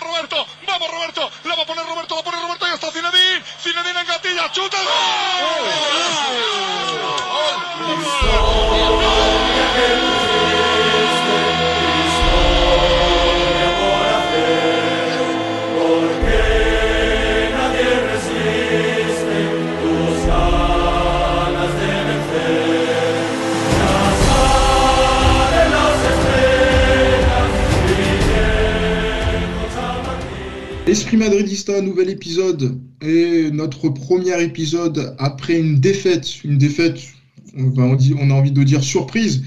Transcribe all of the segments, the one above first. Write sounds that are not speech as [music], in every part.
Roberto. Esprit Madridista, nouvel épisode et notre premier épisode après une défaite, une défaite, on, on, dit, on a envie de dire surprise,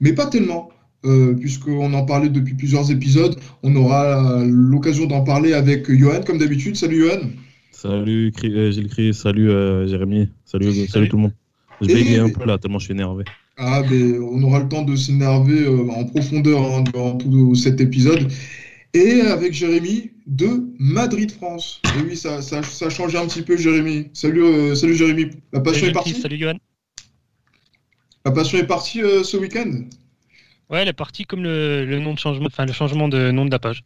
mais pas tellement, euh, puisqu'on en parlait depuis plusieurs épisodes. On aura l'occasion d'en parler avec Johan, comme d'habitude. Salut Johan. Salut euh, Gilles Chris, salut euh, Jérémy, salut, salut, tout le monde. Je bégaye un peu là, tellement je suis énervé. Ah, ben, on aura le temps de s'énerver euh, en profondeur hein, dans tout cet épisode. Et avec Jérémy de Madrid-France. Et oui, ça, ça, ça, a changé un petit peu, Jérémy. Salut, euh, salut Jérémy. La passion salut, est partie Salut Johan. La passion est partie euh, ce week-end? Ouais, elle est partie comme le, le, nom de changement, enfin le changement de nom de la page.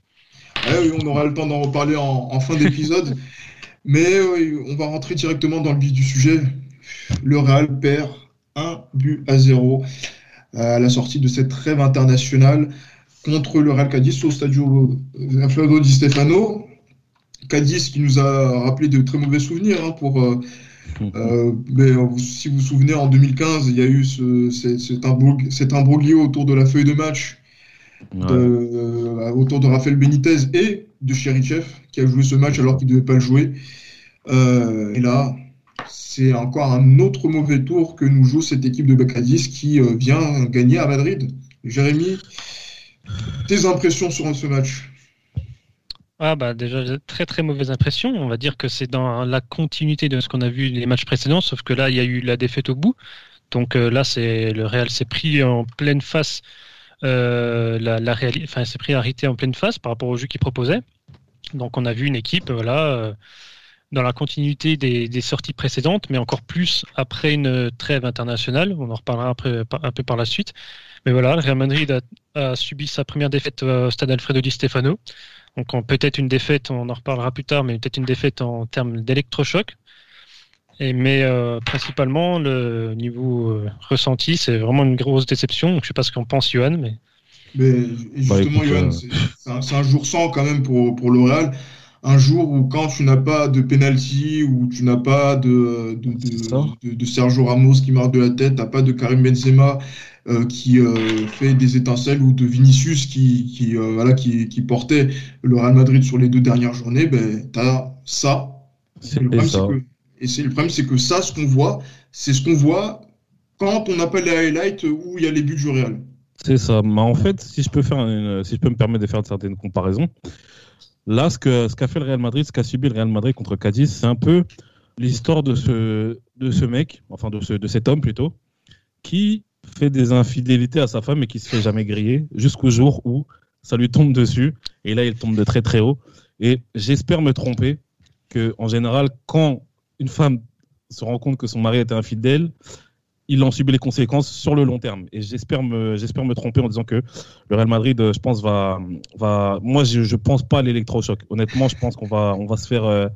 Ouais, oui, on aura le temps d'en reparler en, en fin d'épisode. [laughs] Mais oui, on va rentrer directement dans le vif du sujet. Le Real perd un but à zéro à la sortie de cette trêve internationale contre le Real Cadiz au Stadio Alfredo Di Stefano. Cadiz qui nous a rappelé de très mauvais souvenirs hein, pour. Euh, [laughs] euh, mais si vous vous souvenez, en 2015, il y a eu ce, cet, imbroglio, cet imbroglio autour de la feuille de match ouais. de, euh, autour de Rafael Benitez et de Cherichev qui a joué ce match alors qu'il ne devait pas le jouer. Euh, et là, c'est encore un autre mauvais tour que nous joue cette équipe de Cadiz qui euh, vient gagner à Madrid. Jérémy, tes impressions sur ce match ah bah déjà très très mauvaise impression. On va dire que c'est dans la continuité de ce qu'on a vu les matchs précédents, sauf que là il y a eu la défaite au bout. Donc euh, là c'est le Real s'est pris en pleine face, euh, la, la enfin s'est pris arrêté en pleine face par rapport au jeu qu'il proposait. Donc on a vu une équipe voilà euh, dans la continuité des, des, sorties précédentes, mais encore plus après une trêve internationale. On en reparlera après, un peu par la suite. Mais voilà, le Real Madrid a, a subi sa première défaite au stade Alfredo Di Stefano. Donc peut-être une défaite, on en reparlera plus tard, mais peut-être une défaite en termes d'électrochoc. Et, mais euh, principalement, le niveau euh, ressenti, c'est vraiment une grosse déception. Donc, je ne sais pas ce qu'en pense Johan, mais. Mais justement, bah, Johan, c'est un, un, jour sans quand même pour, pour le Real. Un jour où quand tu n'as pas de penalty, où tu n'as pas de, de, de, de, Sergio Ramos qui marque de la tête, tu n'as pas de Karim Benzema euh, qui euh, fait des étincelles ou de Vinicius qui, qui, euh, voilà, qui, qui, portait le Real Madrid sur les deux dernières journées, ben, tu as ça. Et le, problème, ça. Que, et c'est le problème, c'est que ça, ce qu'on voit, c'est ce qu'on voit quand on appelle les highlights où il y a les buts du Real. C'est ça. Mais en fait, si je peux faire une, si je peux me permettre de faire certaines comparaisons, là, ce qu'a fait le Real Madrid, ce qu'a subi le Real Madrid contre Cadiz, c'est un peu l'histoire de ce de ce mec, enfin de ce de cet homme plutôt, qui fait des infidélités à sa femme et qui se fait jamais griller jusqu'au jour où ça lui tombe dessus. Et là il tombe de très très haut. Et j'espère me tromper que en général quand une femme se rend compte que son mari était infidèle il en subit les conséquences sur le long terme et j'espère me j'espère me tromper en disant que le Real Madrid je pense va va moi je, je pense pas à l'électrochoc honnêtement je pense qu'on va on va se faire euh,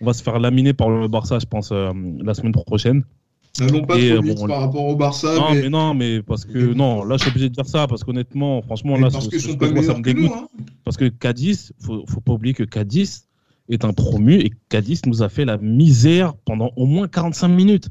on va se faire laminer par le Barça je pense euh, la semaine prochaine N'allons pas et, trop vite bon, par rapport au Barça. Non, mais... mais, non, mais parce que non, là je suis obligé de dire ça parce qu'honnêtement, franchement, mais là, parce ce, que sont pas moi, ça me dégoûte. Nous, hein. Parce que Cadiz, faut, faut pas oublier que Cadiz est un promu et Cadiz nous a fait la misère pendant au moins 45 minutes.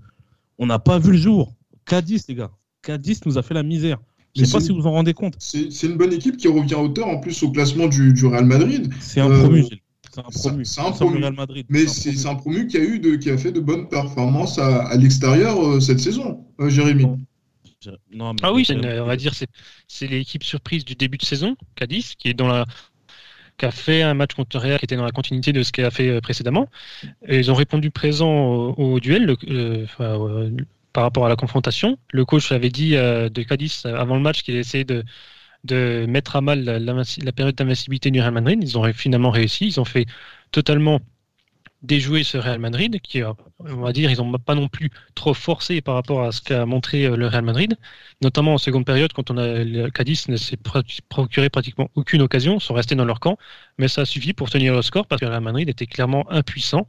On n'a pas vu le jour. Cadiz, les gars, Cadiz nous a fait la misère. Je ne sais pas si vous vous en rendez compte. C'est une bonne équipe qui revient à hauteur en plus au classement du, du Real Madrid. C'est un promu, euh... C'est un promu. C'est un promu. Real Madrid. Mais c'est un, un, promu qui a eu de, qui a fait de bonnes performances à, à l'extérieur euh, cette saison, euh, Jérémy. Non, ah oui, une, on va dire c'est l'équipe surprise du début de saison, Cadiz, qui est dans la qui a fait un match contre Real qui était dans la continuité de ce qu'elle a fait euh, précédemment. Et ils ont répondu présent au, au duel le, euh, enfin, par rapport à la confrontation. Le coach avait dit euh, de Cadiz avant le match qu'il essayait de de mettre à mal la, période d'invincibilité du Real Madrid. Ils ont finalement réussi. Ils ont fait totalement déjouer ce Real Madrid, qui, on va dire, ils n'ont pas non plus trop forcé par rapport à ce qu'a montré le Real Madrid, notamment en seconde période, quand on a le Cadiz ne s'est procuré pratiquement aucune occasion, sont restés dans leur camp, mais ça a suffi pour tenir le score parce que le Real Madrid était clairement impuissant,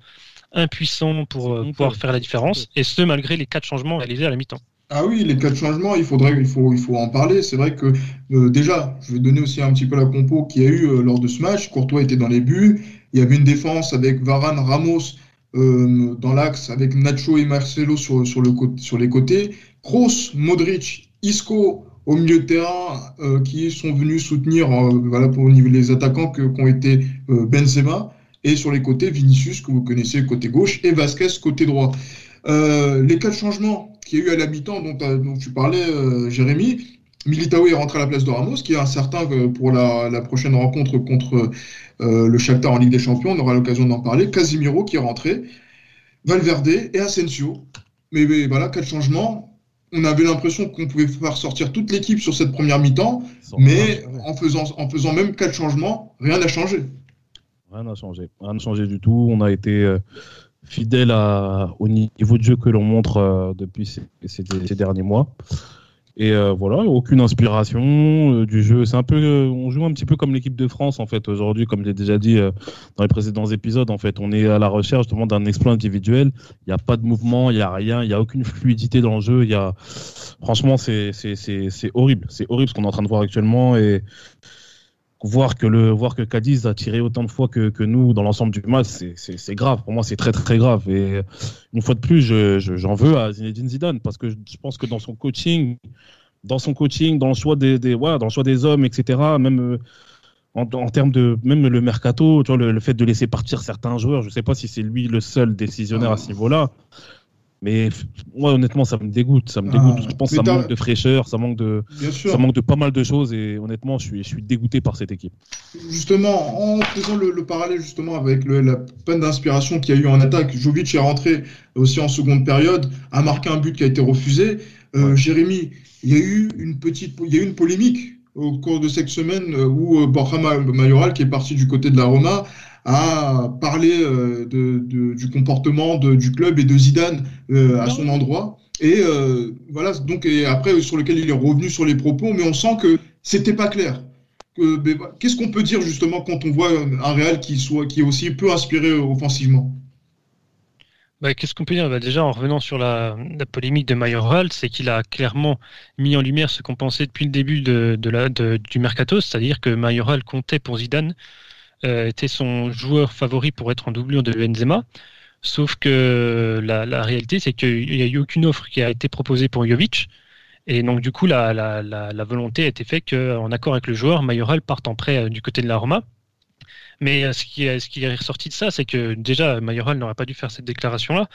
impuissant pour pouvoir faire la différence, et ce malgré les quatre changements réalisés à la mi-temps. Ah oui, les quatre changements, il faudrait, il faut, il faut en parler. C'est vrai que euh, déjà, je vais donner aussi un petit peu la compo qu'il y a eu euh, lors de ce match. Courtois était dans les buts. Il y avait une défense avec Varane, Ramos euh, dans l'axe, avec Nacho et Marcelo sur, sur, le, sur les côtés. Kroos, Modric, Isco au milieu de terrain qui sont venus soutenir voilà, pour au niveau des attaquants que, qui ont été Benzema. Et sur les côtés, Vinicius, que vous connaissez côté gauche, et Vasquez côté droit. les quatre changements, qu'il y a eu à la mi-temps dont, dont, tu parlais, euh, Jérémy. Militao est rentré à la place de Ramos, qui est incertain pour la, prochaine rencontre contre euh, le Shakhtar en Ligue des Champions. On aura l'occasion d'en parler. Casimiro qui est rentré, Valverde et Asensio. Mais, voilà, quel changement. On avait l'impression qu'on pouvait faire sortir toute l'équipe sur cette première mi-temps, mais en faisant, en faisant même quatre changements, rien n'a changé. Rien n'a changé. Rien n'a changé du tout. On a été euh, fidèle au niveau de jeu que l'on montre euh, depuis ces, derniers mois. Et euh, voilà, aucune inspiration du jeu. C'est un peu, on joue un petit peu comme l'équipe de France en fait aujourd'hui, comme j'ai déjà dit dans les précédents épisodes. En fait, on est à la recherche justement d'un exploit individuel. Il n'y a pas de mouvement, il n'y a rien, il n'y a aucune fluidité dans le jeu. Il y a, franchement, c'est c'est horrible, c'est horrible ce qu'on est en train de voir actuellement et voir que le voir que Cadiz a tiré autant de fois que, que nous dans l'ensemble du match, c'est grave. Pour moi, c'est très très grave. Et une fois de plus, j'en je, veux à Zinedine Zidane parce que je pense que dans son coaching, dans son coaching, dans le choix des, des dans le choix des hommes, etc. Même euh, en, en, termes de même le mercato, le, le, fait de laisser partir certains joueurs, je sais pas si c'est lui le seul décisionnaire à ce niveau-là. Mais moi, honnêtement, ça me dégoûte. Ça me dégoûte. Ah, je pense que ça manque de fraîcheur, ça manque de, ça manque de pas mal de choses. Et honnêtement, je suis, je suis dégoûté par cette équipe. Justement, en faisant le, parallèle justement avec la peine d'inspiration qu'il y a eu en attaque, Jovic est rentré aussi en seconde période, a marqué un but qui a été refusé. Euh, Jérémy, il y a eu une petite, il y a eu une polémique au cours de cette semaine euh, où euh, Borja Mayoral, qui est parti du côté de la Roma, à parler euh, de, du comportement de, du club et de Zidane euh, à son endroit. Et euh, voilà, donc et après sur lequel il est revenu sur les propos, mais on sent que c'était pas clair. Qu'est-ce qu'on peut dire justement quand on voit un Real qui soit qui est aussi peu inspiré offensivement? Bah, Qu'est-ce qu'on peut dire? Bah, Déjà, en revenant sur la, la polémique de Mayoral, c'est qu'il a clairement mis en lumière ce qu'on pensait depuis le début de, de la, du mercato, c'est-à-dire que Mayoral comptait pour Zidane euh, était son joueur favori pour être en doublure de Benzema. Sauf que la, réalité, c'est qu'il n'y a eu aucune offre qui a été proposée pour Jovic. Et donc, du coup, la, volonté a été faite qu'en accord avec le joueur, Mayoral parte en prêt euh, du côté de la Roma. Mais euh, ce qui, ce qui est ressorti de ça, c'est que déjà, Mayoral n'aurait pas dû faire cette déclaration-là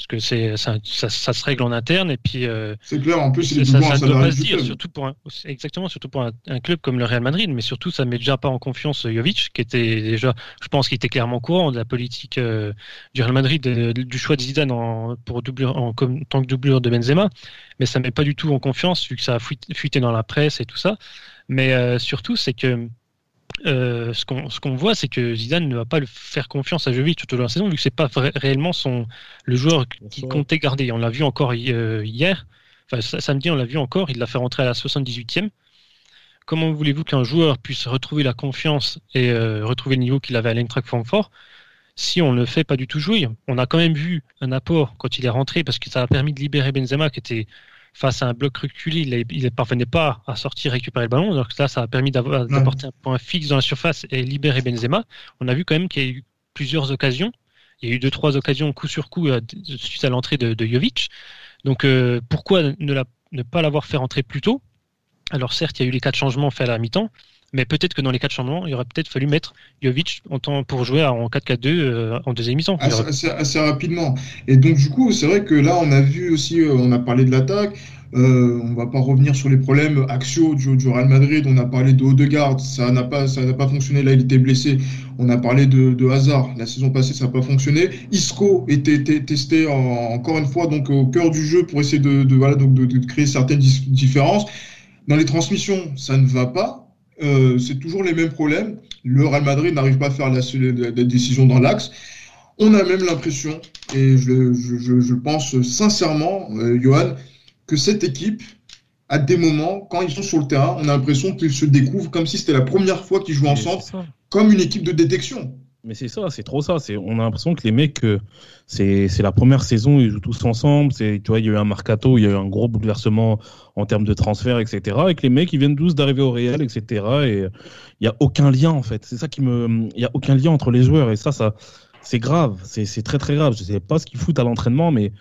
parce que c'est ça, ça, se règle en interne et puis euh, c'est clair en plus il ça, ça doit pas se dire surtout pour un, exactement surtout pour un, club comme le Real Madrid mais surtout ça met déjà pas en confiance Jovic qui était déjà je pense qu'il était clairement courant de la politique euh, du Real Madrid du choix de Zidane en, pour doublure, en, tant que doublure de Benzema mais ça met pas du tout en confiance vu que ça a fuité dans la presse et tout ça. Mais euh, surtout c'est que euh, ce qu'on voit, c'est que Zidane ne va pas le faire confiance à Jovic tout au long de la saison, vu que c'est pas réellement son, le joueur qui comptait garder. On l'a vu encore euh, hier, enfin samedi, on l'a vu encore, il l'a fait rentrer à la 78e. Comment voulez-vous qu'un joueur puisse retrouver la confiance et euh, retrouver le niveau qu'il avait à l'Eintracht Francfort si on ne le fait pas du tout jouer? On a quand même vu un apport quand il est rentré, parce que ça a permis de libérer Benzema, qui était face à un bloc reculé, il ne parvenait pas à sortir récupérer le ballon. Donc là, ça a permis d'apporter un point fixe dans la surface et libérer Benzema. On a vu quand même qu'il y a eu plusieurs occasions. Il y a eu deux, trois occasions coup sur coup euh, suite à l'entrée de, Jovic. Donc euh, pourquoi ne, ne pas l'avoir fait rentrer plus tôt? Alors certes, il y a eu les quatre changements faits à la mi-temps, mais peut-être que dans les quatre changements, il aurait peut-être fallu mettre Jovic en temps pour jouer en 4-4-2 euh, en deuxième mi-temps. Assez, rapidement. Et donc, du coup, c'est vrai que là, on a vu aussi, euh, on a parlé de l'attaque. Euh, on va pas revenir sur les problèmes axiaux du, du, Real Madrid. On a parlé de Odegaard, ça n'a pas, ça n'a pas fonctionné. Là, il était blessé. On a parlé de, de Hazard. La saison passée, ça n'a pas fonctionné. Isco était, testé encore une fois donc au cœur du jeu pour essayer de, de voilà donc de, de, créer certaines différences. Dans les transmissions, ça ne va pas. Euh, c'est toujours les mêmes problèmes. Le Real Madrid n'arrive pas à faire la, la, décision dans l'axe. On a même l'impression, et je, je, je, pense sincèrement, euh, Johan, que cette équipe, à des moments, quand ils sont sur le terrain, on a l'impression qu'ils se découvrent comme si c'était la première fois qu'ils jouent ensemble, comme une équipe de détection. Mais c'est ça, c'est trop ça. C'est, on a l'impression que les mecs, euh, c'est, c'est la première saison, ils jouent tous ensemble. C'est, tu vois, il y a eu un mercato, il y a eu un gros bouleversement en termes de transfert, etc. Et que les mecs, ils viennent tous d'arriver au Real, etc. Et il y a aucun lien en fait. C'est ça qui me, il y a aucun lien entre les joueurs. Et ça, ça, c'est grave. C'est, c'est très très grave. Je sais pas ce qu'ils foutent à l'entraînement, mais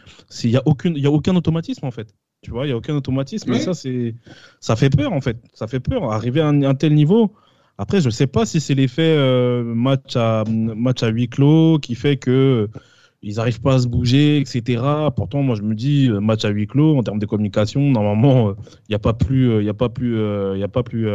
il y a y a aucun automatisme en fait. Tu vois, il y a aucun automatisme. Et ça, c'est, ça fait peur en fait. Ça fait peur. Arriver à un tel niveau après, je ne sais pas si c'est l'effet euh, match, à, match à huis clos qui fait que ils n'arrivent pas à se bouger, etc. Pourtant, moi, je me dis, euh, match à huis clos, en termes de communication, normalement, il euh, n'y a pas plus, il a pas plus, il a pas plus,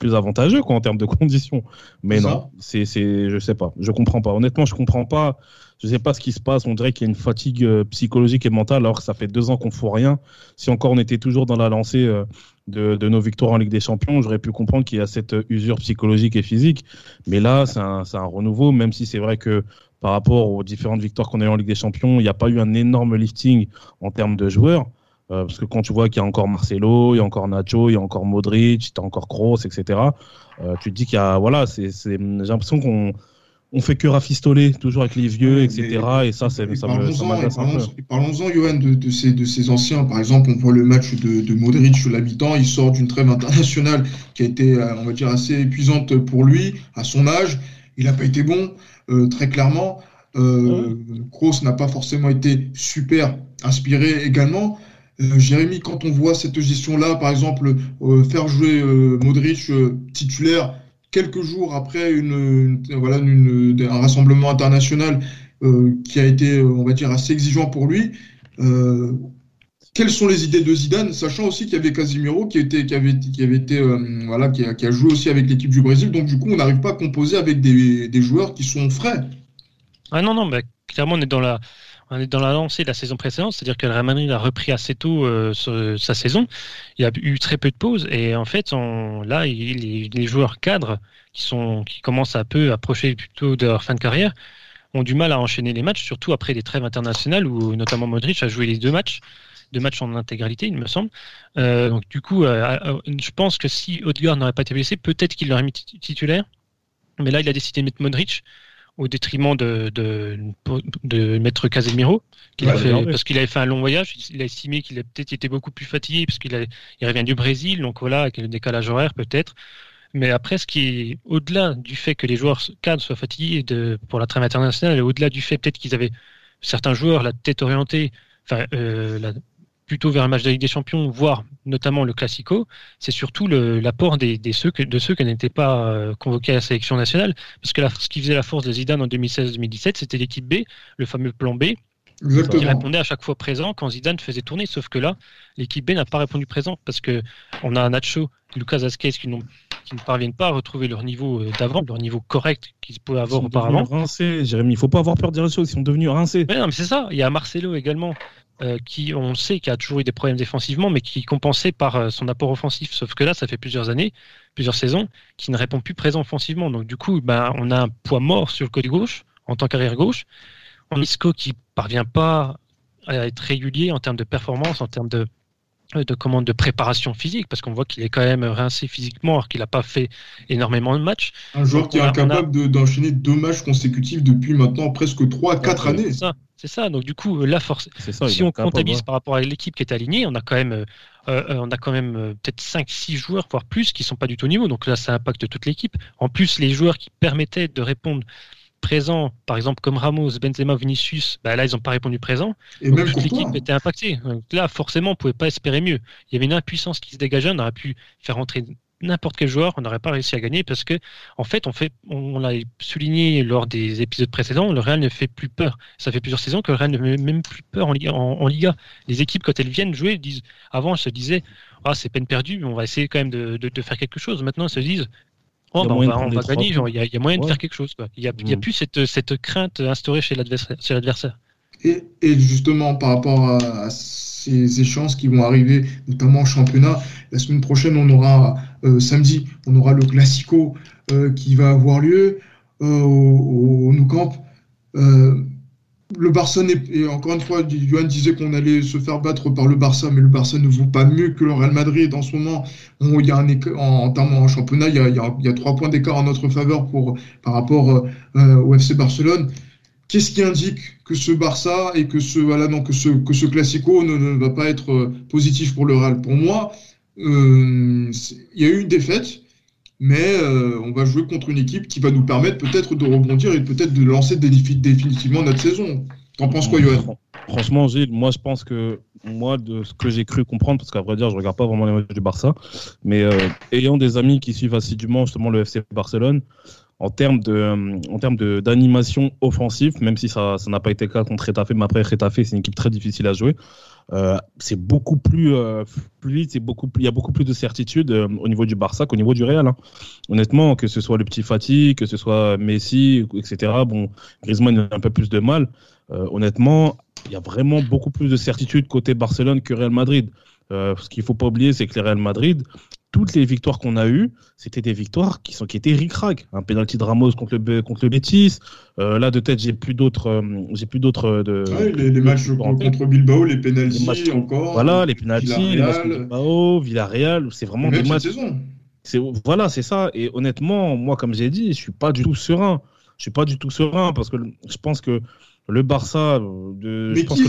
plus avantageux quoi, en termes de [laughs] conditions. Mais non, c'est, c'est, je sais pas, je comprends pas. Honnêtement, je comprends pas. Je sais pas ce qui se passe. On dirait qu'il y a une fatigue psychologique et mentale, alors que ça fait deux ans qu'on fout rien. Si encore on était toujours dans la lancée de, nos victoires en Ligue des Champions, j'aurais pu comprendre qu'il y a cette usure psychologique et physique. Mais là, c'est un, renouveau, même si c'est vrai que par rapport aux différentes victoires qu'on a eues en Ligue des Champions, il n'y a pas eu un énorme lifting en termes de joueurs. Euh, parce que quand tu vois qu'il y a encore Marcelo, il y a encore Nacho, il y a encore Modric, il y a encore Kroos, etc., euh, tu te dis qu'il y a. Voilà, j'ai l'impression qu'on on fait que rafistoler toujours avec les vieux, etc. Et ça, ça, un peu. Parlons-en, Johan, de, ces, de ces anciens. Par exemple, on voit le match de, de Modric sur l'habitant. Il sort d'une trêve internationale qui a été, euh, on va dire, assez épuisante pour lui, à son âge. Il n'a pas été bon, euh, très clairement. Euh, Kroos n'a pas forcément été super inspiré également. Euh, Jérémy, quand on voit cette gestion-là, par exemple, faire jouer Modric titulaire quelques jours après une, voilà, un rassemblement international euh, qui a été, euh, on va dire, assez exigeant pour lui. Euh, quelles sont les idées de Zidane, sachant aussi qu'il y avait Casimiro qui, était, qui avait, qui avait été, voilà, a, qui a, joué aussi avec l'équipe du Brésil. Donc du coup, on n'arrive pas à composer avec des, des, joueurs qui sont frais. Ah non, non, mais clairement, on est dans la, on est dans la lancée de la saison précédente, c'est-à-dire que le Real Madrid a repris assez tôt euh, sa saison. Il y a eu très peu de pauses et en fait, là, les, joueurs cadres qui sont qui commencent à peu approcher plutôt de leur fin de carrière ont du mal à enchaîner les matchs, surtout après des trêves internationales où notamment Modric a joué les deux matchs deux matchs en intégralité, il me semble. Euh, donc du coup, euh, je pense que si Odegaard n'aurait pas été blessé, peut-être qu'il l'aurait mis titulaire. Mais là, il a décidé de mettre Modric au détriment de, de, de Maître Casemiro, parce qu'il avait fait un long voyage. Il a estimé qu'il a peut-être été beaucoup plus fatigué, parce qu'il il revient du Brésil, donc voilà, avec le décalage horaire peut-être. Mais après, ce qui est au-delà du fait que les joueurs cadres soient fatigués de, pour la trêve internationale, et au-delà du fait peut-être qu'ils avaient certains joueurs la tête orientée, enfin, euh, la, plutôt vers un match de Ligue des Champions, voire notamment le Classico, c'est surtout l'apport des, ceux de ceux qui n'étaient pas euh, convoqués à la sélection nationale. Parce que ce qui faisait la force de Zidane en 2016-2017, c'était l'équipe B, le fameux plan B, qui répondait à chaque fois présent quand Zidane faisait tourner. Sauf que là, l'équipe B n'a pas répondu présent parce que on a Nacho, Lucas Asquez qui, qui, ne parviennent pas à retrouver leur niveau euh, d'avant, leur niveau correct qu'ils pouvaient avoir auparavant. Rincés, Jérémy, il faut pas avoir peur de dire les choses, ils sont devenus rincés. Mais non, mais c'est ça. Il y a Marcelo également euh, qui, on sait, qui a toujours eu des problèmes défensivement, mais qui compensé par euh, son apport offensif. Sauf que là, ça fait plusieurs années, plusieurs saisons, qui ne répond plus présent offensivement. Donc du coup, ben, on a un poids mort sur le côté gauche, en tant qu'arrière gauche. On Isco qui parvient pas à être régulier en termes de performance, en termes de, de commande de préparation physique, parce qu'on voit qu'il est quand même rincé physiquement, alors qu'il n'a pas fait énormément de matchs. Un joueur qui est incapable d'enchaîner deux matchs consécutifs depuis maintenant presque 3 4 années. C'est ça. Donc du coup, là, force... si on comptabilise par rapport à l'équipe qui est alignée, on a quand même, euh, euh, on a quand même euh, peut-être 5-6 joueurs, voire plus, qui sont pas du tout au niveau. Donc là, ça impacte toute l'équipe. En plus, les joueurs qui permettaient de répondre présent, par exemple comme Ramos, Benzema, Vinicius, bah là ils n'ont pas répondu présent. Et toute l'équipe était impactée. Donc, là, forcément, on pouvait pas espérer mieux. Il y avait une impuissance qui se dégageait. On aurait pu faire rentrer n'importe quel joueur, on n'aurait pas réussi à gagner parce que, en fait, on fait, on, l'a souligné lors des épisodes précédents, le Real ne fait plus peur. Ça fait plusieurs saisons que le Real ne fait même plus peur en Liga. En, Liga. Les équipes, quand elles viennent jouer, disent, avant, elles se disaient, ah, c'est peine perdue, mais on va essayer quand même de, de, faire quelque chose. Maintenant, elles se disent, oh, bah, on va, on va gagner, il y, a moyen de faire quelque chose. Il n'y a, y a, mm. plus cette, cette crainte instaurée chez l'adversaire. Et, et, justement, par rapport à ces échanges qui vont arriver, notamment en championnat. La semaine prochaine, on aura euh, samedi, on aura le Classico euh, qui va avoir lieu euh, au, Nou Camp. Le Barça n'est et encore une fois, Johan disait qu'on allait se faire battre par le Barça, mais le Barça ne vaut pas mieux que le Real Madrid en ce moment. il y a un en, en termes en championnat, il y a, il y a, trois points d'écart en notre faveur pour par rapport euh, au FC Barcelone. Qu'est-ce qui indique que ce Barça et que ce voilà non que ce que ce Classico ne, va pas être euh, positif pour le Real? Pour moi, euh, il y a eu une défaite mais euh, on va jouer contre une équipe qui va nous permettre peut-être de rebondir et peut-être de lancer définitivement notre saison. T'en penses quoi, Yoann Franchement, Gilles, moi je pense que moi de ce que j'ai cru comprendre, parce qu'à vrai dire, je regarde pas vraiment les matchs du Barça, mais euh, ayant des amis qui suivent assidûment justement le FC Barcelone, en termes termes d'animation offensive, même si ça n'a pas été le cas contre Retafe, mais après Retafe c'est une équipe très difficile à jouer. Euh, c'est beaucoup plus euh, fluide, c'est beaucoup plus, il y a beaucoup plus de certitude euh, au niveau du Barça qu'au niveau du Real. Hein. Honnêtement, que ce soit le petit Fatih, que ce soit Messi, etc. Bon, Griezmann a un peu plus de mal. honnêtement, il y a vraiment beaucoup plus de certitude côté Barcelone que Real Madrid. ce qu'il faut pas oublier, c'est que le Real Madrid, toutes les victoires qu'on a eues, c'était des victoires qui sont qui étaient ric-rac. Un penalty de Ramos contre le contre le Betis. Euh, là de tête, j'ai plus d'autres euh, j'ai plus d'autres euh, de les, matchs contre Bilbao, les penalties encore. Voilà, les penalties, les matchs contre Bilbao, Villarreal, c'est vraiment des matchs c'est voilà, c'est ça et honnêtement, moi comme j'ai dit, je suis pas du tout serein. Je suis pas du tout serein parce que je pense que le Barça. Euh, de, mais, qui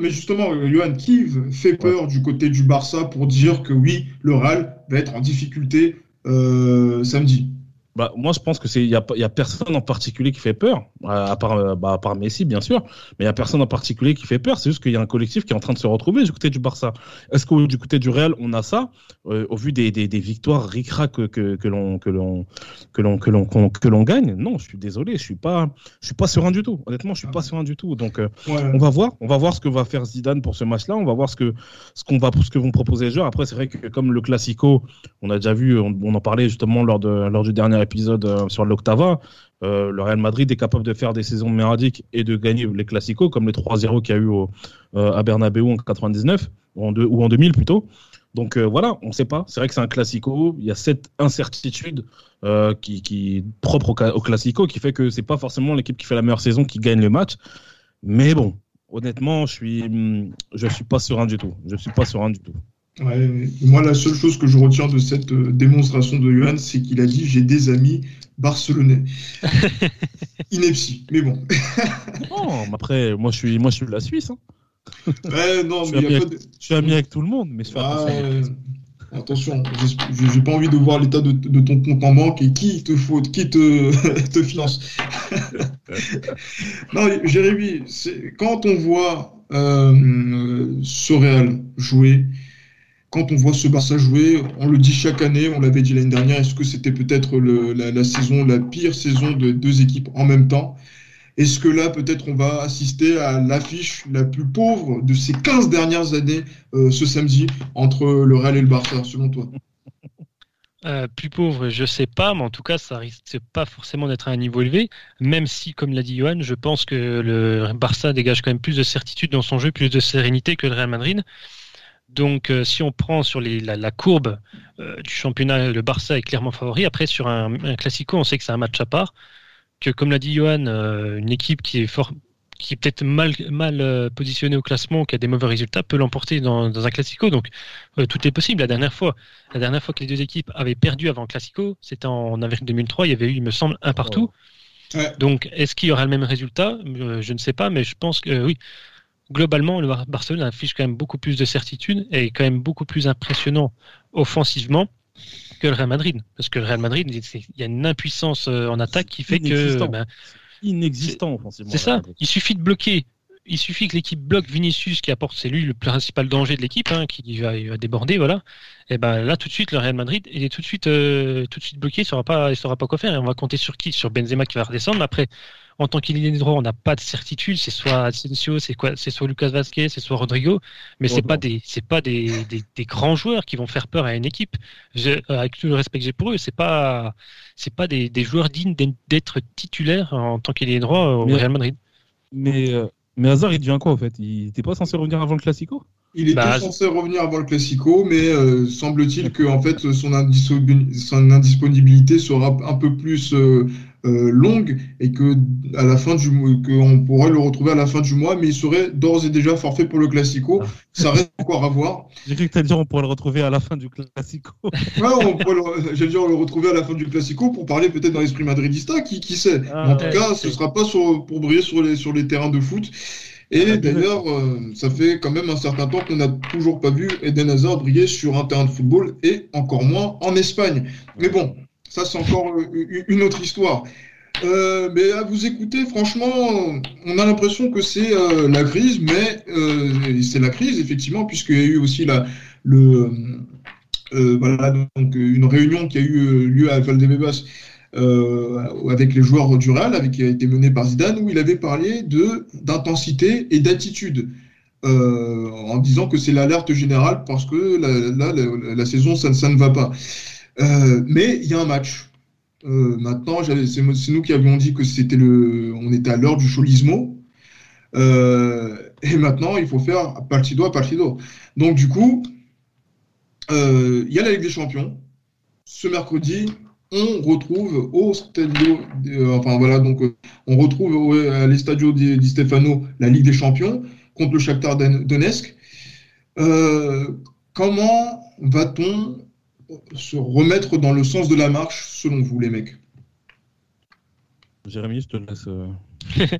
mais, justement, Johan, qui fait peur du côté du Barça pour dire que oui, le Real va être en difficulté euh, samedi bah, moi, je pense que c'est il y a, y a, personne en particulier qui fait peur, à part, euh, bah, à part Messi bien sûr, mais il y a personne en particulier qui fait peur. C'est juste qu'il y a un collectif qui est en train de se retrouver du côté du Barça. Est-ce que du côté du Real, on a ça euh, au vu des, des, des victoires ricra que que, que l'on que l'on que l'on que l'on que l'on gagne? Non, je suis désolé, je suis pas je suis pas serein du tout. Honnêtement, je suis pas serein du tout. Donc, euh, on va voir, on va voir ce que va faire Zidane pour ce match-là. On va voir ce que ce qu'on va ce que vont proposer les joueurs. Après, c'est vrai que comme le Classico, on a déjà vu, on, on en parlait justement lors de lors du dernier épisode euh, sur l'Octava, euh, le Real Madrid est capable de faire des saisons méradiques et de gagner les classicos, comme les 3-0 qu'il y a eu euh, à Bernabeu en 99, ou en, ou en 2000 plutôt. Donc voilà, on ne sait pas. C'est vrai que c'est un classico. Il y a cette incertitude qui, est propre au, classico qui fait que c'est pas forcément l'équipe qui fait la meilleure saison qui gagne le match. Mais bon, honnêtement, je suis, je suis pas serein du tout. Je suis pas serein du tout. Ouais, moi, la seule chose que je retiens de cette euh, démonstration de Johan, c'est qu'il a dit j'ai des amis barcelonais. [laughs] Ineptie, mais bon. non, après, moi je suis, moi je suis de la Suisse. Hein. Ouais, non, je, suis mais avec, je suis ami avec tout le monde, mais je ah, attention. j'ai pas envie de voir l'état de, de, ton compte en banque et qui te faut, qui te, [laughs] te finance. [laughs] non, Jérémy, quand on voit euh, ce Real jouer, quand on voit ce Barça jouer, on le dit chaque année, on l'avait dit l'année dernière, est-ce que c'était peut-être la, saison, la pire saison de deux équipes en même temps? Est-ce que là, peut-être, on va assister à l'affiche la plus pauvre de ces 15 dernières années euh, ce samedi entre le Real et le Barça, selon toi? Euh, plus pauvre, je sais pas, mais en tout cas, ça risque pas forcément d'être à un niveau élevé, même si, comme l'a dit Johan, je pense que le Barça dégage quand même plus de certitude dans son jeu, plus de sérénité que le Real Madrid. Donc, euh, si on prend sur la, courbe euh, du championnat, le Barça est clairement favori. Après, sur un, classico, on sait que c'est un match à part. Que, comme l'a dit Johan, euh, une équipe qui est fort, qui est peut-être mal, mal positionnée au classement, qui a des mauvais résultats, peut l'emporter dans, un classico. Donc, tout est possible. La dernière fois, la dernière fois que les deux équipes avaient perdu avant le classico, c'était en, avril 2003. Il y avait eu, il me semble, un partout. Donc, est-ce qu'il y aura le même résultat? Je ne sais pas, mais je pense que oui globalement, le Barcelone affiche quand même beaucoup plus de certitude et est quand même beaucoup plus impressionnant offensivement que le Real Madrid. Parce que le Real Madrid, il y a une impuissance euh, en attaque qui fait que. Ben, inexistant offensivement. C'est ça. Il suffit de bloquer. Il suffit que l'équipe bloque Vinicius, qui apporte, c'est lui le principal danger de l'équipe, hein, qui va, déborder, voilà. Et ben là, tout de suite, le Real Madrid, il est tout de suite, euh, tout de suite bloqué, il saura pas, il saura pas quoi faire. Et on va compter sur qui? Sur Benzema qui va redescendre. Après, en tant qu'il droit, on n'a pas de certitude. C'est soit Asensio, c'est quoi, c'est soit Lucas Vasquez, c'est soit Rodrigo, mais c'est pas des, c'est pas des, des, grands joueurs qui vont faire peur à une équipe. avec tout le respect que j'ai pour eux, c'est pas, c'est pas des, des, joueurs dignes d'être titulaires en tant qu'il est droit au Real Madrid. Mais euh, mais Hazard, il devient quoi en fait? Il n'était pas censé revenir avant le Classico? Il était bah, censé revenir avant le Classico, mais euh, semble-t-il que en fait son, son, indisponibilité sera un peu plus euh, euh, longue et que à la fin du qu'on pourrait le retrouver à la fin du mois, mais il serait d'ores et déjà forfait pour le Classico. Ah. Ça reste encore à voir. J'ai cru que tu dire on pourrait le retrouver à la fin du Classico. [laughs] ouais, on pourrait le, dire le retrouver à la fin du Classico pour parler peut-être dans l'esprit madridista, qui, qui sait. Ah, en tout cas, ce sera pas sur, pour briller sur les, sur les terrains de foot. Et ah, d'ailleurs, euh, ça fait quand même un certain temps qu'on n'a toujours pas vu Eden Hazard briller sur un terrain de football et encore moins en Espagne. Mais bon, ça, c'est encore euh, une autre histoire. Euh, mais à vous écouter, franchement, on a l'impression que c'est euh, la crise, mais c'est la crise, effectivement, puisqu'il y a eu aussi la, le, voilà, donc une réunion qui a eu lieu à Valdebebas avec les joueurs du Real, qui a été menée par Zidane, où il avait parlé d'intensité et d'attitude. en disant que c'est l'alerte générale parce que là, la, la, saison, ça, ça ne va pas. Euh, mais il y a un match. Euh, maintenant, c'est nous qui avions dit que c'était le, on était à l'heure du cholismo. Euh, et maintenant, il faut faire partido à partido. Donc, du coup, il y a la Ligue des Champions. Ce mercredi, on retrouve au Stadio, enfin voilà, donc on retrouve à l'Estadio di, Stefano la Ligue des Champions contre le Shakhtar Donetsk. comment va-t-on se remettre dans le sens de la marche, selon vous, les mecs? Jérémy, je te laisse. Euh. [laughs]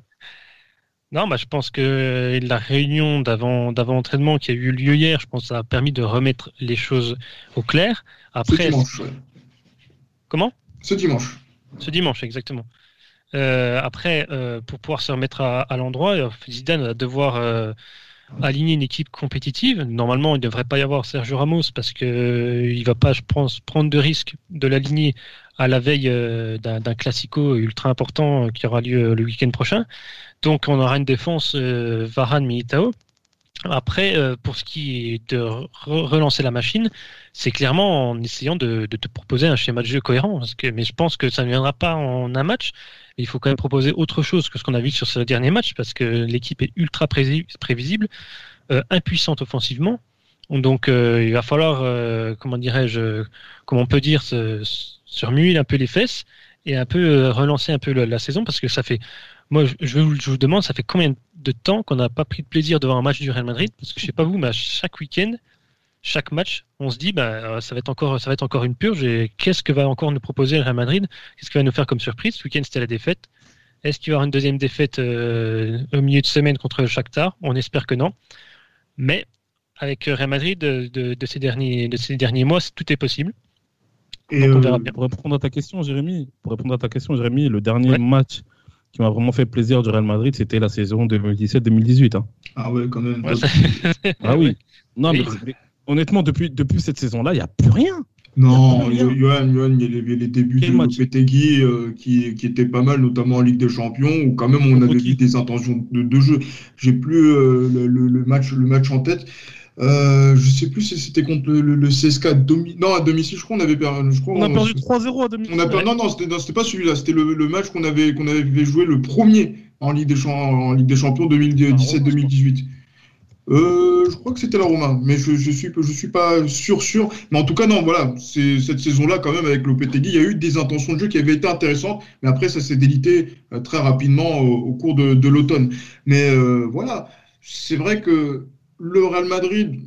non, bah, je pense que la réunion d'avant-entraînement qui a eu lieu hier, je pense que ça a permis de remettre les choses au clair. Après, Ce dimanche. Comment? Ce dimanche. Ce dimanche, exactement. Euh, après, euh, pour pouvoir se remettre à, à l'endroit, Zidane va devoir aligner une équipe compétitive. Normalement, il ne devrait pas y avoir Sergio Ramos parce qu'il euh, ne va pas, je prendre de risque de l'aligner à la veille euh, d'un classico ultra important qui aura lieu le week-end prochain. Donc, on aura une défense euh, Varane-Militao. Après, pour ce qui est de relancer la machine, c'est clairement en essayant de, te proposer un schéma de jeu cohérent. mais je pense que ça ne viendra pas en un match il faut quand même proposer autre chose que ce qu'on a vu sur ce dernier match parce que l'équipe est ultra prévisible, euh, impuissante offensivement. Donc euh, il va falloir, euh, comment dirais-je, comment on peut dire, se, se, remuer un peu les fesses et un peu relancer un peu la, saison parce que ça fait, moi je, je, vous demande, ça fait combien de temps qu'on n'a pas pris de plaisir devant un match du Real Madrid? Parce que je sais pas vous, mais à chaque week-end, chaque match, on se dit, bah, euh, ça va être encore, ça va être encore une purge. Et qu'est-ce que va encore nous proposer le Real Madrid? Qu'est-ce qu'il va nous faire comme surprise? Ce week-end, c'était la défaite. Est-ce qu'il va y avoir une deuxième défaite euh, au milieu de semaine contre le Shakhtar? On espère que non. Mais avec Real Madrid de, ces, derniers, de ces derniers mois, tout est possible. Et on verra euh, bien. Pour répondre à ta question, Jérémy, pour répondre à ta question, Jérémy, le dernier match qui m'a vraiment fait plaisir du Real Madrid, c'était la saison 2017-2018. Hein. Ah ouais, quand même. ah oui. [laughs] Non, mais honnêtement, depuis, depuis cette saison-là, il n'y a plus rien. Non, Johan, il y avait les débuts de Lopetegui euh, qui, qui étaient pas mal, notamment en Ligue des Champions, où quand même on avait vu des intentions de, de jeu. J'ai plus euh, le, le, match, le match en tête. Euh, je sais plus si c'était contre le, le, CSK non à domicile je crois on avait perdu on a perdu 3-0 à domicile non non c'était pas celui-là c'était le, match qu'on avait qu'on avait joué le premier en Ligue des, en Ligue des Champions 2017-2018 euh, je crois que c'était la Roma, mais je, je suis je suis pas sûr sûr. Mais en tout cas non, voilà, c'est cette saison-là quand même avec Lopetegui, il y a eu des intentions de jeu qui avaient été intéressantes, mais après ça s'est délité euh, très rapidement au, cours de, de l'automne. Mais euh, voilà, c'est vrai que le Real Madrid,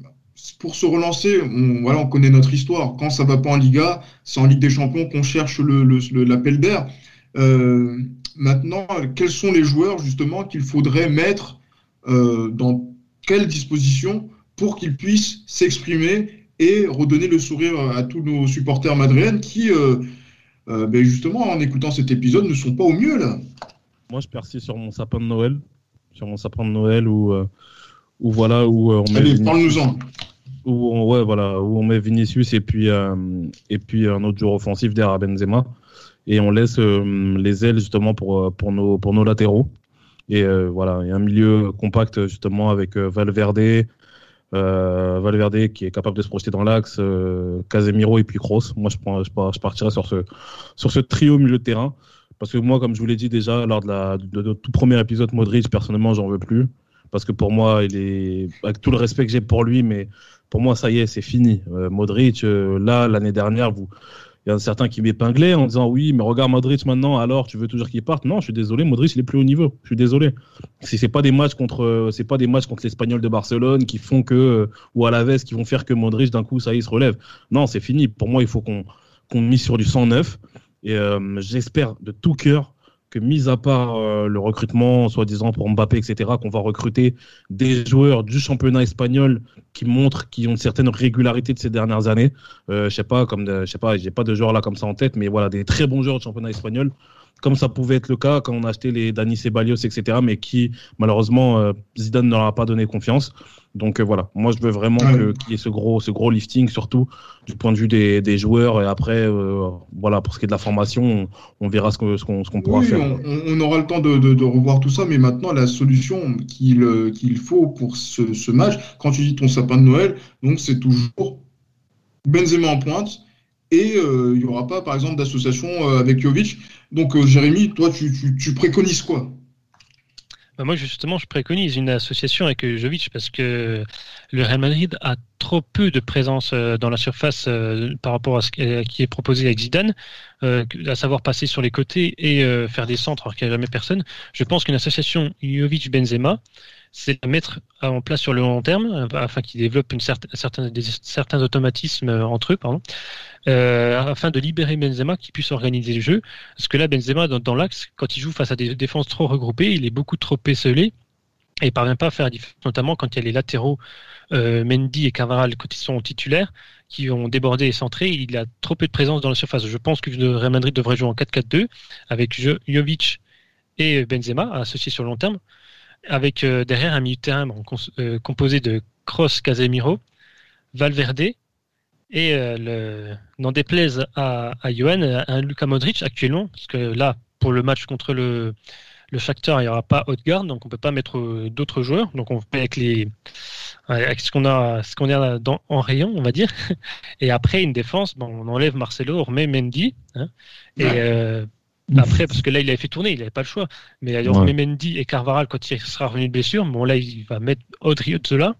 pour se relancer, on, voilà, on connaît notre histoire. Quand ça va pas en Liga, c'est en Ligue des Champions qu'on cherche l'appel d'air. Euh, maintenant, quels sont les joueurs justement qu'il faudrait mettre euh, dans quelles dispositions pour qu'ils puissent s'exprimer et redonner le sourire à tous nos supporters madriennes qui, euh, ben justement, en écoutant cet épisode, ne sont pas au mieux là. Moi, je persiste sur mon sapin de Noël, sur mon sapin de Noël où, où voilà où on met. Allez, parle-nous-en. Où on, ouais, voilà, où on met Vinicius et puis et puis un autre joueur offensif derrière Benzema et on laisse les ailes justement pour pour nos pour nos latéraux. Et euh, voilà, il y a un milieu compact justement avec euh, Valverde, euh, Valverde qui est capable de se projeter dans l'axe, Casemiro et puis Kroos. Moi, je, prends, je, partirais sur ce, sur ce trio milieu de terrain. Parce que moi, comme je vous l'ai dit déjà lors de, la, de, tout premier épisode, Modric, personnellement, j'en veux plus. Parce que pour moi, il est, avec tout le respect que j'ai pour lui, mais pour moi, ça y est, c'est fini. Modric, là, l'année dernière, vous, il y a certains qui m'épinglaient en disant oui, mais regarde Modric maintenant, alors tu veux toujours qu'il parte? Non, je suis désolé, Modric il est plus haut niveau. Je suis désolé. Si c'est pas des matchs contre, c'est pas des matchs contre l'Espagnol de Barcelone qui font que ou à la veste qui vont faire que Modric d'un coup ça y se relève. Non, c'est fini. Pour moi, il faut qu'on qu'on mise sur du 109 et euh, j'espère de tout cœur que, mis à part euh, le recrutement, soi-disant pour Mbappé, etc., qu'on va recruter des joueurs du championnat espagnol qui montrent qu'ils ont une certaine régularité de ces dernières années. Euh, je sais pas, comme je sais pas, j'ai pas de joueurs là comme ça en tête, mais voilà, des très bons joueurs du championnat espagnol comme ça pouvait être le cas quand on a acheté les Dani Ceballos, etc., mais qui, malheureusement, euh, Zidane ne leur a pas donné confiance. Donc euh, voilà, moi je veux vraiment qu'il y ait ce gros, ce gros lifting, surtout du point de vue des, des joueurs. Et après, euh, voilà, pour ce qui est de la formation, on, verra ce qu'on ce qu'on pourra faire. On, on, aura le temps de, de, de, revoir tout ça, mais maintenant la solution qu'il qu'il faut pour ce, ce, match, quand tu dis ton sapin de Noël, donc c'est toujours Benzema en pointe. Et il n'y aura pas, par exemple, d'association avec Jovic. Donc, euh, Jérémy, toi, tu, tu, tu préconises quoi? Bah moi, justement, je préconise une association avec Jovic parce que le Real Madrid a trop peu de présence euh, dans la surface euh, par rapport à ce qui est proposé avec Zidane, à savoir passer sur les côtés et faire des centres alors qu'il n'y a jamais personne. Je pense qu'une association Jovic-Benzema, c'est de mettre en place sur le long terme, afin qu'ils développent des, certains automatismes entre eux, pardon, euh, afin de libérer Benzema qui puisse organiser le jeu. Parce que là, Benzema, dans, l'axe, quand il joue face à des défenses trop regroupées, il est beaucoup trop esselé et il parvient pas à faire la différence, notamment quand il y a les latéraux euh, Mendy et Cavaral quand ils sont titulaires, qui ont débordé et centré, il a trop peu de présence dans la surface. Je pense que le Real Madrid devrait jouer en 4-4-2 avec Jovic et Benzema associés sur le long terme, avec euh, derrière un milieu de terrain euh, composé de Kroos, Casemiro, Valverde et euh, n'en déplaise à, à Johan, un Luka Modric actuellement, parce que là, pour le match contre le, le il n'y aura pas Haute-Garde, donc on ne peut pas mettre euh, d'autres joueurs. Donc on fait avec, les, avec ce qu'on a, ce qu'on a dans, en rayon, on va dire. [laughs] Et après, une défense, bon, on enlève Marcelo, on remet Mendy. Hein, et euh, après, parce que là, il avait fait tourner, il n'avait pas le choix. Mais on remet Mendy et Carvaral quand il sera revenu de blessure. Bon, là, il va mettre Audrey Zola.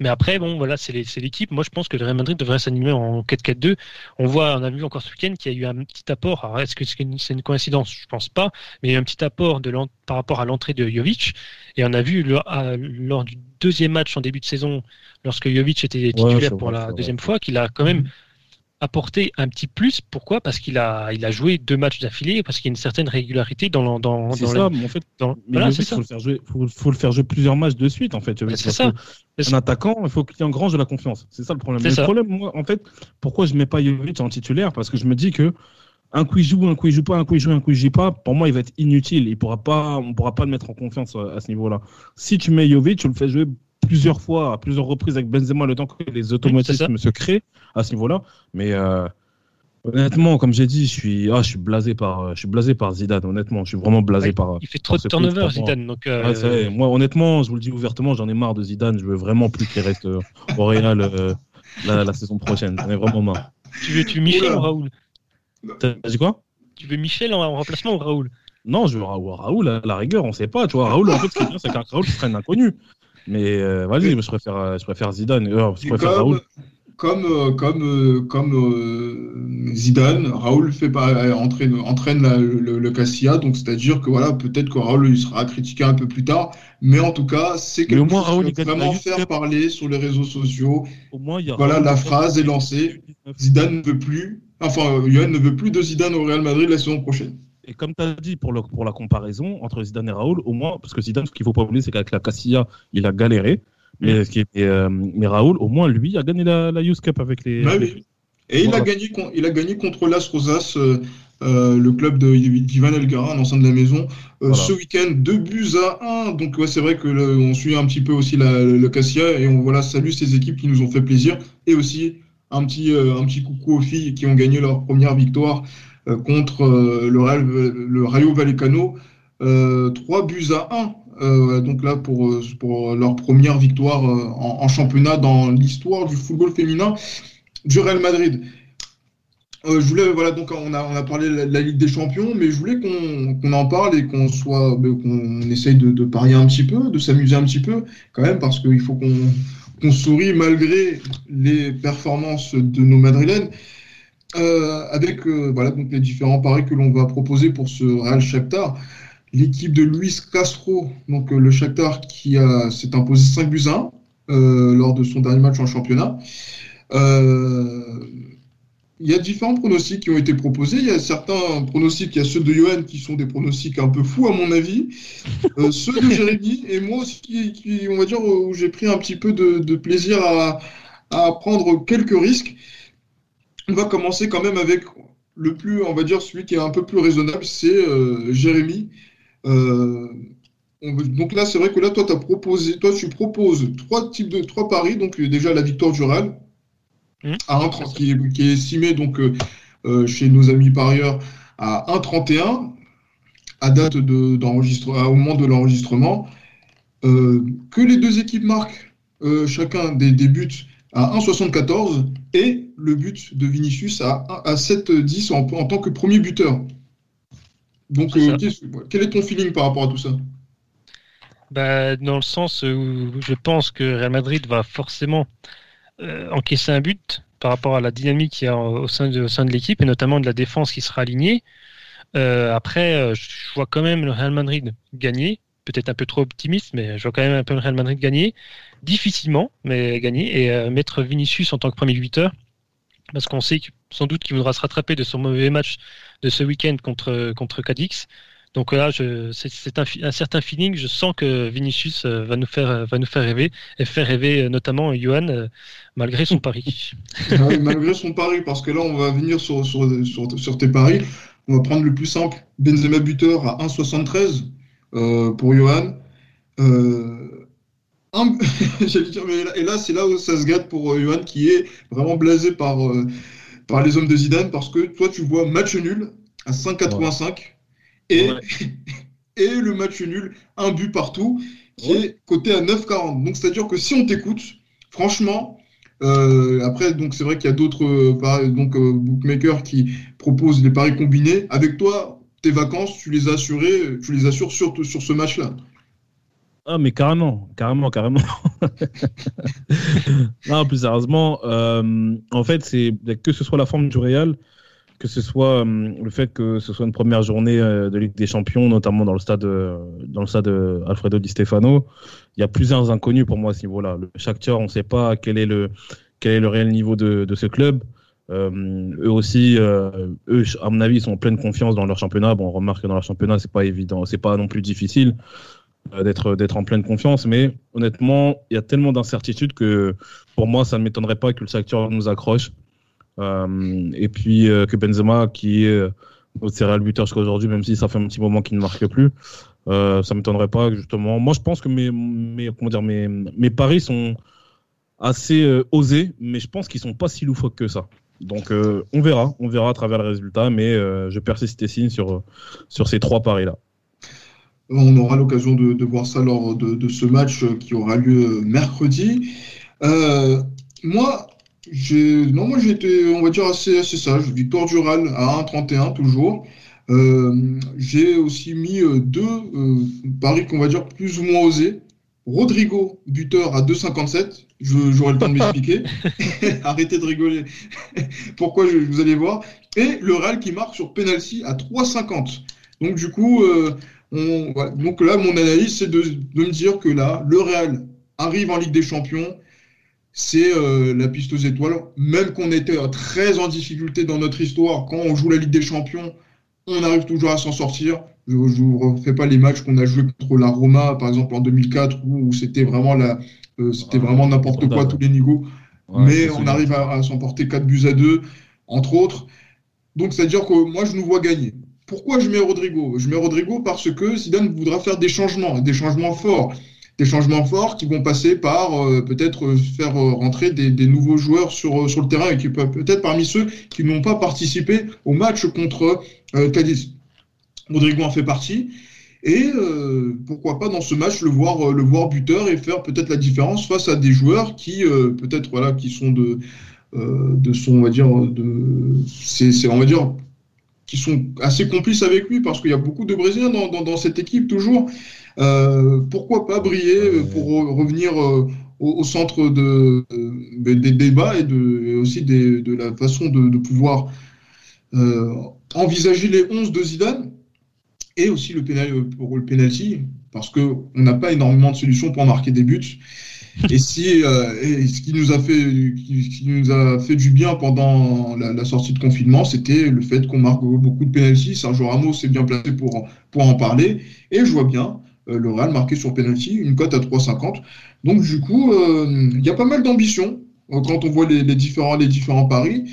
Mais après, bon, voilà, c'est l'équipe. Moi, je pense que le Real Madrid devrait s'animer en 4-4-2. On voit, on a vu encore ce week-end qu'il y a eu un petit apport. Alors, est-ce que c'est une, coïncidence? Je pense pas. Mais il y a eu un petit apport de par rapport à l'entrée de Jovic. Et on a vu lors, du deuxième match en début de saison, lorsque Jovic était titulaire pour la deuxième fois, qu'il a quand même mm-hmm apporter un petit plus. Pourquoi? Parce qu'il a, il a joué deux matchs d'affilée, parce qu'il y a une certaine régularité dans, dans, dans ça, en fait, dans... voilà, il faut, le faire jouer, faut, faut, le faire jouer plusieurs matchs de suite, en fait. C'est ça. Un attaquant, il faut qu'il engrange de la confiance. C'est ça le problème. le problème, moi, en fait, pourquoi je mets pas Jovic en titulaire? Parce que je me dis que un coup il joue, un coup il joue pas, un coup il joue, un coup il joue pas. Pour moi, il va être inutile. Il pourra pas, on pourra pas le mettre en confiance à, ce niveau-là. Si tu mets Jovic, tu le fais jouer plusieurs fois, à plusieurs reprises avec Benzema, le temps que les automatismes se créent à ce niveau-là. Mais euh, honnêtement, comme j'ai dit, je suis, ah, je suis blasé par, je suis blasé par Zidane. Honnêtement, je suis vraiment blasé par. Il fait trop de turnover, Zidane. Donc, euh, moi, honnêtement, je vous le dis ouvertement, j'en ai marre de Zidane. Je veux vraiment plus qu'il reste euh, au Real la, saison prochaine. J'en ai vraiment marre. Tu veux, tu veux Michel ou Raoul? T'as dit quoi? Tu veux Michel en remplacement ou Raoul? Non, je veux Raoul, à la rigueur, on sait pas. Tu vois, Raoul, en fait, ce qui est bien, c'est qu'un Raoul, serait un inconnu. Mais euh, vas-y, je préfère, euh, je préfère Zidane. Euh, je préfère comme, Raoul. Comme, comme, comme Zidane, Raoul fait pas, entraîne, entraîne la, le, le, Cassia, donc c'est-à-dire que voilà, peut-être que Raoul il sera critiqué un peu plus tard, mais en tout cas, c'est quelque chose Raoul, qui va vraiment faire parler sur les réseaux sociaux. Au moins, il y a voilà, la phrase est lancée. Zidane ne veut plus, enfin, Johan ne veut plus de Zidane au Real Madrid la saison prochaine. Et comme tu as dit pour, le, pour la comparaison entre Zidane et Raoul, au moins, parce que Zidane, ce qu'il faut pas oublier, c'est qu'avec la Casilla, il a galéré. Mais, mm. euh, mais Raoul, au moins, lui, a gagné la, la Youth Cup avec les. Bah et il, a gagné, il a gagné contre Las Rosas, euh, euh, le club d'Ivan Elgara, un de la maison, ce week-end, deux buts à un. Donc, ouais, c'est vrai que on suit un petit peu aussi la, le Cassia et on voilà, salue ces équipes qui nous ont fait plaisir. Et aussi un petit, un petit coucou aux filles qui ont gagné leur première victoire contre euh, le, le Rayo Vallecano. 3 euh, buts à 1. donc là, pour, leur première victoire en, championnat dans l'histoire du football féminin du Real Madrid. je voulais, voilà, donc on a, parlé de la, Ligue des Champions, mais je voulais qu'on en parle et qu'on soit, ben, qu'on essaye de, parier un petit peu, de s'amuser un petit peu, quand même, parce qu'il faut qu'on sourit malgré les performances de nos Madrilènes. Avec voilà, donc les différents paris que l'on va proposer pour ce Real Shakhtar. L'équipe de Luis Castro, donc le Shakhtar qui s'est imposé 5 buts 1 lors de son dernier match en championnat. Il y a différents pronostics qui ont été proposés. Il y a certains pronostics, il y a ceux de Johan qui sont des pronostics un peu fous à mon avis, euh, ceux de Jérémy et moi aussi qui, on va dire, où j'ai pris un petit peu de, plaisir à, prendre quelques risques. On va commencer quand même avec le plus, on va dire, celui qui est un peu plus raisonnable, c'est euh, Jérémy. Euh, donc là, c'est vrai que là, toi, as proposé, toi, tu proposes trois types de trois paris. Donc déjà la victoire du Real, Mmh. à 1, qui, est, qui, est estimé donc euh, euh, chez nos amis parieurs à 1,31 à date de, au moment de l'enregistrement. Euh, que les deux équipes marquent chacun des, buts à 1,74 et le but de Vinicius à, à 7,10 en, en tant que premier buteur. Donc, quel est ton feeling par rapport à tout ça? Bah, Dans le sens où je pense que Real Madrid va forcément euh, encaisser un but par rapport à la dynamique qu'il y a au sein de, l'équipe et notamment de la défense qui sera alignée. Euh, après, euh, je vois quand même le Real Madrid gagner. Peut-être un peu trop optimiste, mais je vois quand même un peu le Real Madrid gagner. Difficilement, mais gagner. Et mettre Vinicius en tant que premier buteur. Parce qu'on sait sans doute qu'il voudra se rattraper de son mauvais match de ce week-end contre, contre Cadix. Donc là, c'est un, certain feeling. Je sens que Vinicius euh, va nous faire, euh, va nous faire rêver et faire rêver euh, notamment Johan malgré son pari. [laughs] Ah malgré son pari, parce que là, on va venir sur, sur, sur, tes paris. On va prendre le plus simple. Benzema buteur à 1,73 pour Johan. [laughs] dire, et là, c'est là où ça se gâte pour Johan qui est vraiment blasé par, par les hommes de Zidane parce que toi, tu vois match nul à 5,85. Et, [laughs] et le match nul, un but partout, qui est coté à 9,40. Donc c'est-à-dire que si on t'écoute, franchement, euh, après, donc c'est vrai qu'il y a d'autres euh, donc euh, bookmakers qui proposent des paris combinés. Avec toi, tes vacances, tu les as assurées, tu les assures surtout sur ce match-là. Ah mais carrément, carrément, carrément. [laughs] non, plus sérieusement, en fait, c'est que ce soit la forme du Real, que ce soit euh, le fait que ce soit une première journée euh, de Ligue des Champions, notamment dans le stade, euh, dans le stade Alfredo Di Stefano, il y a plusieurs inconnus pour moi à ce niveau-là. Le Shakhtar, on ne sait pas quel est le quel est le réel niveau de, de ce club. eux aussi, eux, à mon avis, ils sont en pleine confiance dans leur championnat. Bon, on remarque que dans leur championnat, c'est pas évident, c'est pas non plus difficile d'être d'être en pleine confiance. Mais honnêtement, il y a tellement d'incertitudes que pour moi, ça ne m'étonnerait pas que le Shakhtar nous accroche. Euh, et puis euh, que Benzema, qui est euh, notre serial buteur jusqu'à aujourd'hui, même si ça fait un petit moment qu'il ne marque plus, euh, ça m'étonnerait pas justement. Moi, je pense que mes, paris sont assez osés, mais je pense qu'ils sont pas si loufoques que ça. Donc, on verra, on verra à travers le résultat, mais je persiste et signe sur, sur ces trois paris-là. On aura l'occasion de, de, voir ça lors de, de, ce match qui aura lieu mercredi. moi, non, moi j'étais, on va dire, assez, assez sage. Victoire du à 1,31 toujours. Euh, j'ai aussi mis euh, deux euh, paris qu'on va dire plus ou moins osés. Rodrigo, buteur à 2,57. J'aurai le temps de m'expliquer. [laughs] [laughs] Arrêtez de rigoler. [laughs] Pourquoi je, vous allez voir. Et le Real qui marque sur penalty à 3,50. Donc du coup, on, donc là, mon analyse, c'est de, de me dire que là, le Real arrive en Ligue des Champions c'est euh, la piste aux étoiles. Même qu'on était très en difficulté dans notre histoire, quand on joue la Ligue des Champions, on arrive toujours à s'en sortir. Je ne vous refais pas les matchs qu'on a joués contre la Roma, par exemple en 2004, où, c'était vraiment la, euh, c'était vraiment n'importe quoi tous les niveaux. Mais on arrive à, s'emporter 4 buts à 2, entre autres. Donc c'est-à-dire que moi je nous vois gagner. Pourquoi je mets Rodrigo? Je mets Rodrigo parce que Zidane voudra faire des changements, des changements forts des changements forts qui vont passer par euh, peut-être euh, faire euh, rentrer des, nouveaux joueurs sur, sur le terrain et qui peuvent peut-être parmi ceux qui n'ont pas participé au match contre Cadiz. Rodrigo en fait partie. Et pourquoi pas dans ce match le voir, le voir buteur et faire peut-être la différence face à des joueurs qui peut-être voilà qui sont de de son on va dire de c'est on va dire qui sont assez complices avec lui parce qu'il y a beaucoup de Brésiliens dans, dans, dans cette équipe toujours. Euh, pourquoi pas briller euh, pour revenir euh, au, centre de, des débats et, de, aussi de la façon de, pouvoir envisager les 11 de Zidane et aussi le pour le penalty, parce qu'on n'a pas énormément de solutions pour marquer des buts. Et si euh, ce qui nous a fait qui, nous a fait du bien pendant la, sortie de confinement, c'était le fait qu'on marque beaucoup de penalty. Sergio Ramos est bien placé pour pour en parler. Et je vois bien euh, le Real marqué sur penalty, une cote à 3,50. Donc du coup, euh, il y a pas mal d'ambition quand on voit les, les, différents les différents paris.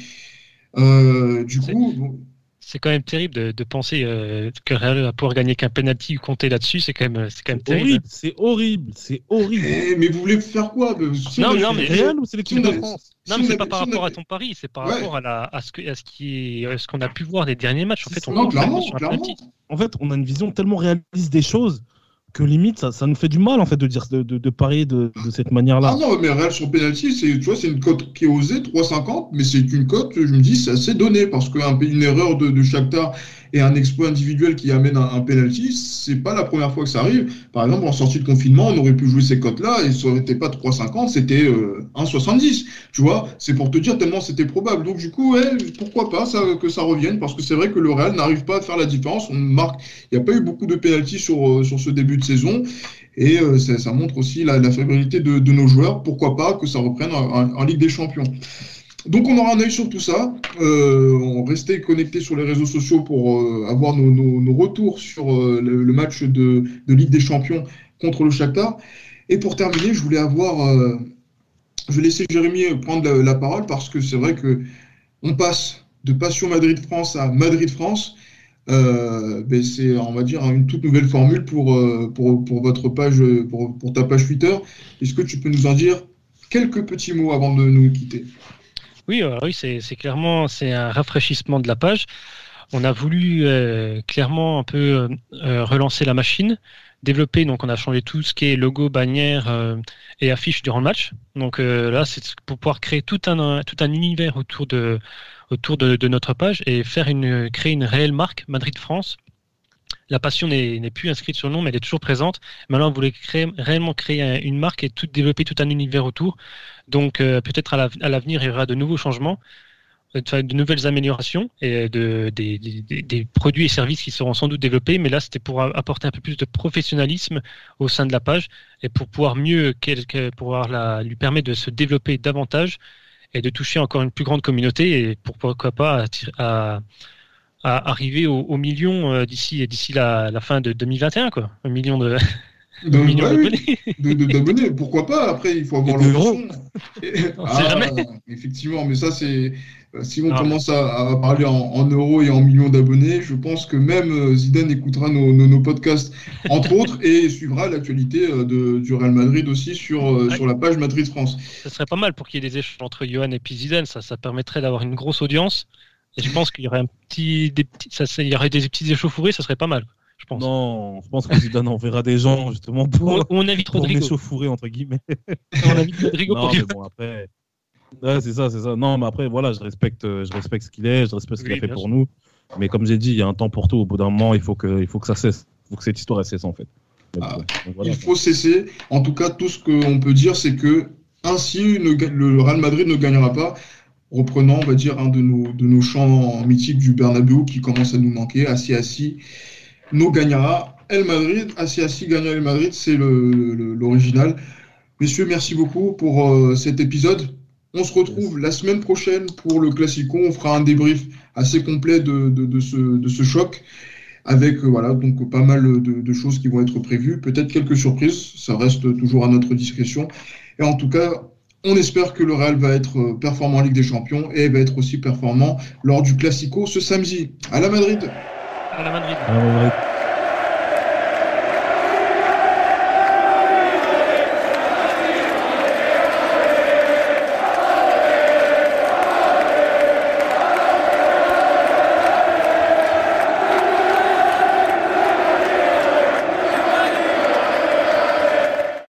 du coup c'est quand même terrible de, penser euh, que Real va pouvoir gagner qu'un penalty ou compter là-dessus. C'est quand même, c'est quand même terrible. C'est horrible, c'est horrible. Eh, mais vous voulez faire quoi? Non, non, mais Real ou c'est l'équipe de France? Non, mais c'est pas par rapport à ton pari, c'est par rapport à, la, à ce que, à ce qui est, ce qu'on a pu voir des derniers matchs. En fait, on non, clairement, En fait, on a une vision tellement réaliste des choses que limite ça, ça, nous fait du mal en fait de dire de, de, parier de, de, cette manière-là. Ah non, mais Real sur penalty, c'est tu vois, c'est une cote qui est osée 3,50, mais c'est une cote, je me dis, c'est assez donné parce qu'une erreur de, de Shakhtar et un exploit individuel qui amène un, un penalty, c'est pas la première fois que ça arrive. Par exemple, en sortie de confinement, on aurait pu jouer ces cotes-là et ça aurait été pas 3,50, c'était euh, 1,70. Tu vois, c'est pour te dire tellement c'était probable. Donc du coup, ouais, pourquoi pas ça, que ça revienne parce que c'est vrai que le Real n'arrive pas à faire la différence. On marque, il n'y a pas eu beaucoup de penalty sur euh, sur ce début de saison. Et euh, ça, ça, montre aussi la, la fébrilité de, de, nos joueurs. Pourquoi pas que ça reprenne en, en Ligue des Champions. Donc on aura un œil sur tout ça. Euh, on restait connecté sur les réseaux sociaux pour euh, avoir nos, retours sur euh, le, match de, Ligue des Champions contre le Shakhtar. Et pour terminer, je voulais avoir, je vais laisser Jérémy prendre la, parole parce que c'est vrai que on passe de Passion Madrid-France à Madrid-France. Ben c'est, on va dire, une toute nouvelle formule pour, votre page, pour ta page Twitter. Est-ce que tu peux nous en dire quelques petits mots avant de nous quitter? Oui, euh, oui c'est clairement un rafraîchissement de la page. On a voulu euh, clairement un peu euh, relancer la machine, développer. Donc, on a changé tout ce qui est logo, bannière et affiche durant le match. Donc là, c'est pour pouvoir créer tout un univers autour de autour de, de, notre page et faire une créer une réelle marque Madrid France la passion n'est plus inscrite sur le nom, mais elle est toujours présente. Maintenant, voulait créer, réellement créer une marque et tout, développer tout un univers autour. Donc, euh, peut-être à l'avenir, il y aura de nouveaux changements, euh, de nouvelles améliorations et de, des, produits et services qui seront sans doute développés. Mais là, c'était pour apporter un peu plus de professionnalisme au sein de la page et pour pouvoir mieux, pouvoir la, lui permettre de se développer davantage et de toucher encore une plus grande communauté et pourquoi pas à à arriver au, au million euh, d'ici d'ici la, la, fin de 2021 quoi. Un million [laughs] de d'abonnés. pourquoi pas. Après il faut avoir l'ambition [laughs] ah, effectivement mais ça c'est euh, si on commence à, parler en, euros et en millions d'abonnés je pense que même euh, Zidane écoutera nos, nos, podcasts entre autres et suivra l'actualité du Real Madrid aussi sur, sur la page Madrid France. Ça serait pas mal pour qu'il y ait des échanges entre Johan et puis Zidane. Ça, ça permettrait d'avoir une grosse audience et je pense qu'il y aurait un petit, des petits, ça, il y aurait des petits échauffourées, ça serait pas mal. Je pense. Non, je pense que Zidane enverra des gens justement pour. On, invite Rodrigo. échauffourées entre guillemets. on invite Rodrigo non, mais bon après. Ouais, c'est ça, c'est ça. Non, mais après voilà, je respecte, je respecte ce qu'il est, je respecte ce qu'il a fait pour nous. Mais comme j'ai dit, il y a un temps pour tout. Au bout d'un moment, il faut que, il faut que ça cesse. Il faut que cette histoire cesse en fait. Ah, il faut cesser. En tout cas, tout ce qu'on peut dire, c'est que ainsi le Real Madrid ne gagnera pas reprenant, on va dire, un de nos, de nos chants mythiques du Bernabeu qui commence à nous manquer, Assis Assis, nos gagnera. El Madrid, Assis Assis gagnera El Madrid, c'est l'original. Messieurs, merci beaucoup pour euh, cet épisode. On se retrouve la semaine prochaine pour le Classico. On fera un débrief assez complet de, ce, choc avec euh, voilà donc pas mal de, choses qui vont être prévues, peut-être quelques surprises, ça reste toujours à notre discrétion. Et en tout cas, on espère que le Real va être euh, performant en Ligue des Champions et va être aussi performant lors du Classico ce samedi. À la Madrid. À la Madrid.